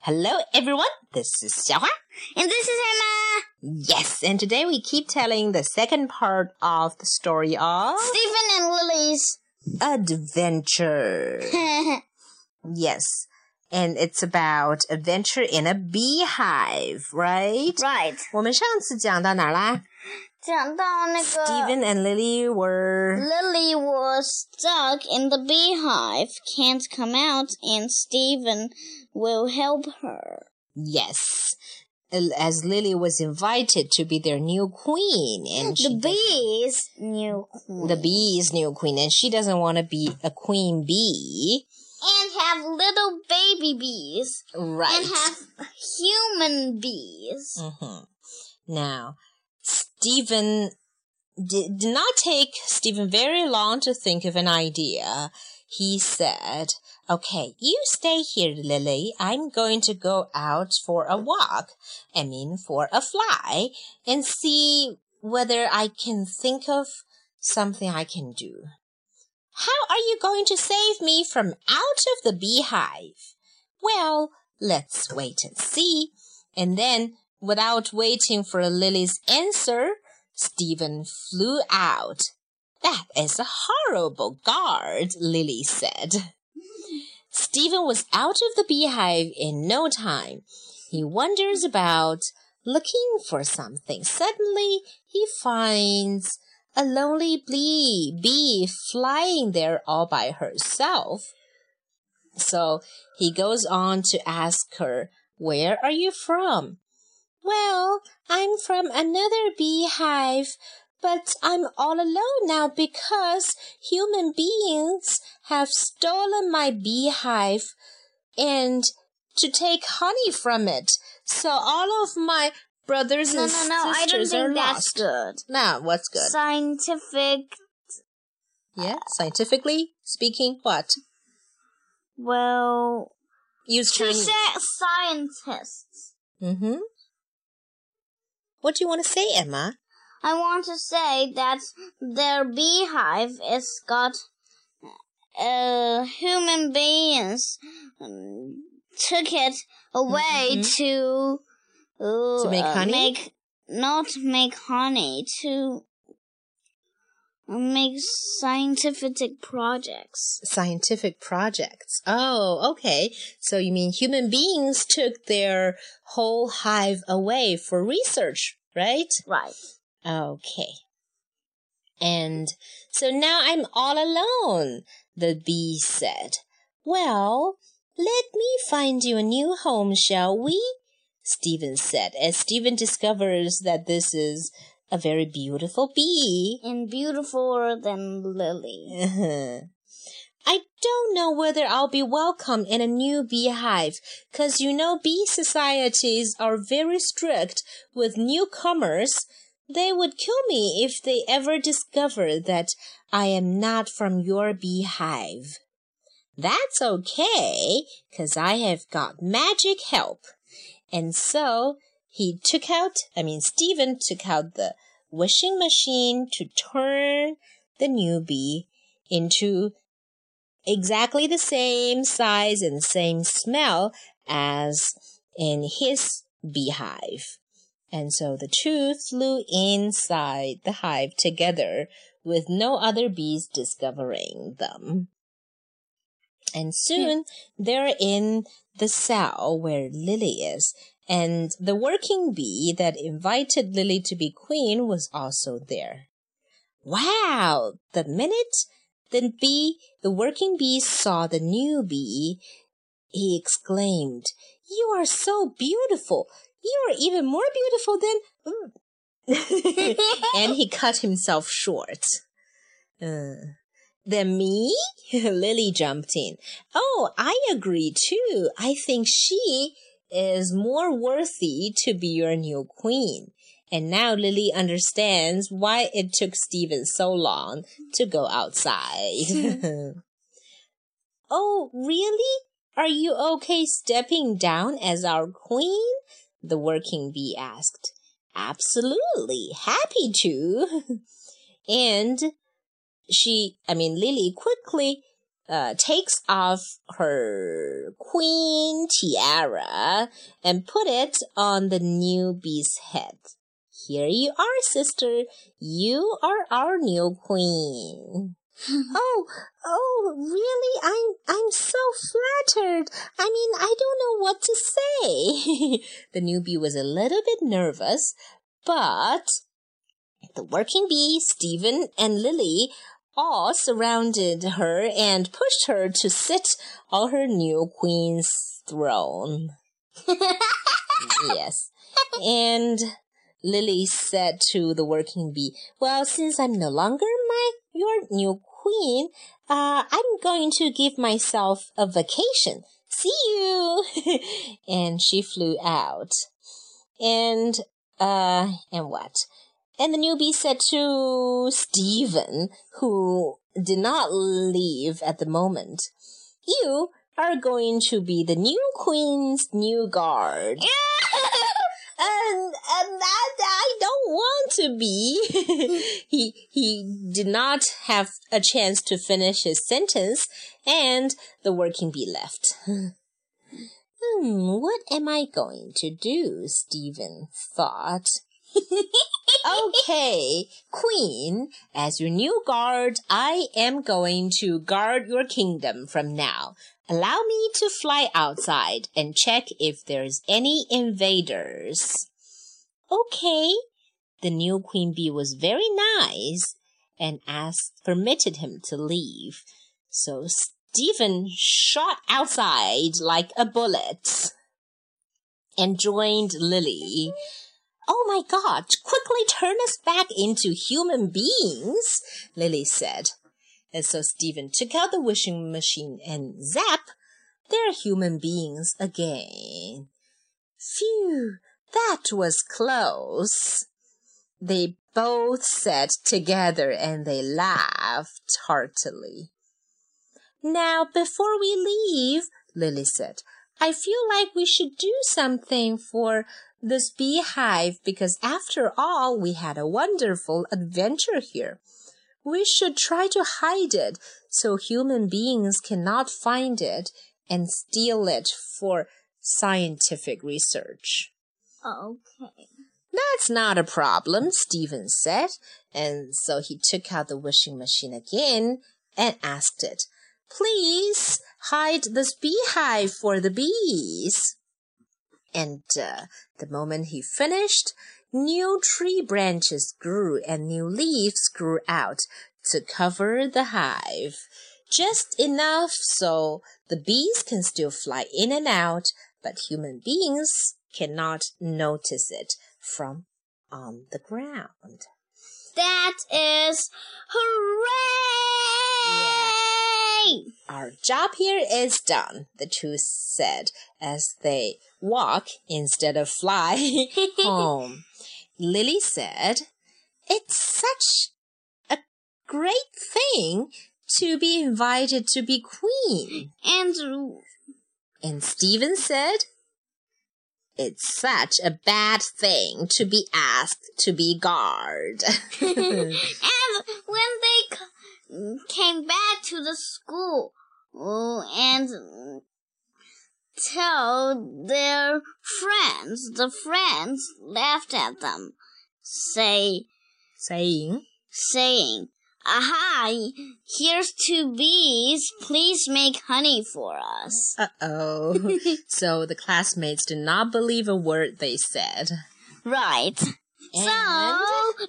Hello, everyone. This is Xiaohua. And this is Emma. Yes, and today we keep telling the second part of the story of Steven and Lily's adventure. yes, and it's about adventure in a beehive, right? Right. 我们上次讲到哪儿啦？讲到那个 Steven and Lily were Lily was stuck in the beehive, can't come out, and Steven will help her. yes, as Lily was invited to be their new queen, and she The bees knew the bee's new queen, and she doesn't want to be a queen bee. and have little baby bees Right. and have human bees. hmm Now, Steven did, did not take Steven very long to think of an idea. He said, Okay, you stay here, Lily. I'm going to go out for a walk. I mean, for a fly and see whether I can think of something I can do. How are you going to save me from out of the beehive? Well, let's wait and see. And then, without waiting for Lily's answer, Steven flew out. That is a horrible guard, Lily said. Steven was out of the beehive in no time. He wanders about, looking for something. Suddenly, he finds a lonely bee, bee flying there all by herself. So he goes on to ask her, Where are you from? Well, I'm from another beehive, but I'm all alone now because human beings have stolen my beehive and to take honey from it. So all of my brothers No, and no, no, I don't sisters are think that's lost. good. Now, what's good? Scientific, Yeah, scientifically speaking, what? well, Use Chinese. scientists. Mm-hmm. What do you want to say, Emma? I want to say that their beehive is got uh, human beings um, took it away Mhm. to uh, To make honey? make not make honey to make scientific projects. Scientific projects. Oh, okay. So you mean human beings took their whole hive away for research, right? Right. Okay. And so now I'm all alone, the bee said. Well, let me find you a new home, shall we? Steven said, as Steven discovers that this is a very beautiful bee. And beautifuler than Lily. I don't know whether I'll be welcome in a new beehive, cause you know bee societies are very strict with newcomers. They would kill me if they ever discover that I am not from your beehive. That's okay, cause I have got magic help. And so he took out, I mean, Steven took out the wishing machine to turn the new bee into exactly the same size and same smell as in his beehive. And so the two flew inside the hive together with no other bees discovering them. And soon they're in the cell where Lily is. And the working bee that invited Lily to be queen was also there. Wow! The minute the bee, the working bee saw the new bee, he exclaimed, You are so beautiful! You are even more beautiful than. and he cut himself short. Uh, then me? Lily jumped in. Oh, I agree too. I think she is more worthy to be your new queen. And now Lily understands why it took Steven so long to go outside. oh, really? Are you okay stepping down as our queen? The working bee asked. Absolutely. Happy to. and she, I mean, Lily quickly uh, takes off her queen tiara and put it on the new bee's head. Here you are, sister. You are our new queen. oh, oh, really? I'm, I'm so flattered. I mean, I don't know what to say. the newbie was a little bit nervous, but the working bee, Steven, and Lily all surrounded her and pushed her to sit on her new queen's throne. yes. And Lily said to the working bee, Well, since I'm no longer my your new queen, uh, I'm going to give myself a vacation. See you. and she flew out. And, uh, and what? And the newbie said to Steven, who did not leave at the moment, You are going to be the new queen's new guard. And that I don't want to be. he he did not have a chance to finish his sentence, and the working bee left. hmm, what am I going to do? Steven thought. okay, Queen, as your new guard, I am going to guard your kingdom from now. Allow me to fly outside and check if there's any invaders. Okay. The new queen bee was very nice and asked permitted him to leave. So Steven shot outside like a bullet and joined Lily. Oh my God, quickly turn us back into human beings, Lily said. And so Steven took out the wishing machine and zap, they're human beings again. Phew, that was close. They both said together and they laughed heartily. Now, before we leave, Lily said, I feel like we should do something for this beehive because after all, we had a wonderful adventure here. We should try to hide it so human beings cannot find it and steal it for scientific research. Okay. That's not a problem, Steven said. And so he took out the wishing machine again and asked it, Please hide this beehive for the bees. And uh, the moment he finished, new tree branches grew and new leaves grew out to cover the hive. Just enough so the bees can still fly in and out, but human beings cannot notice it from on the ground. That is hooray! Our job here is done, the two said as they walk instead of fly home. Lily said, It's such a great thing to be invited to be queen. And and Steven said, it's such a bad thing to be asked to be guard. and when they came back to the school oh, and tell their friends, the friends laughed at them, say, saying, saying, Aha! Here's two bees. Please make honey for us. Uh oh. so the classmates did not believe a word they said. Right. And? So, the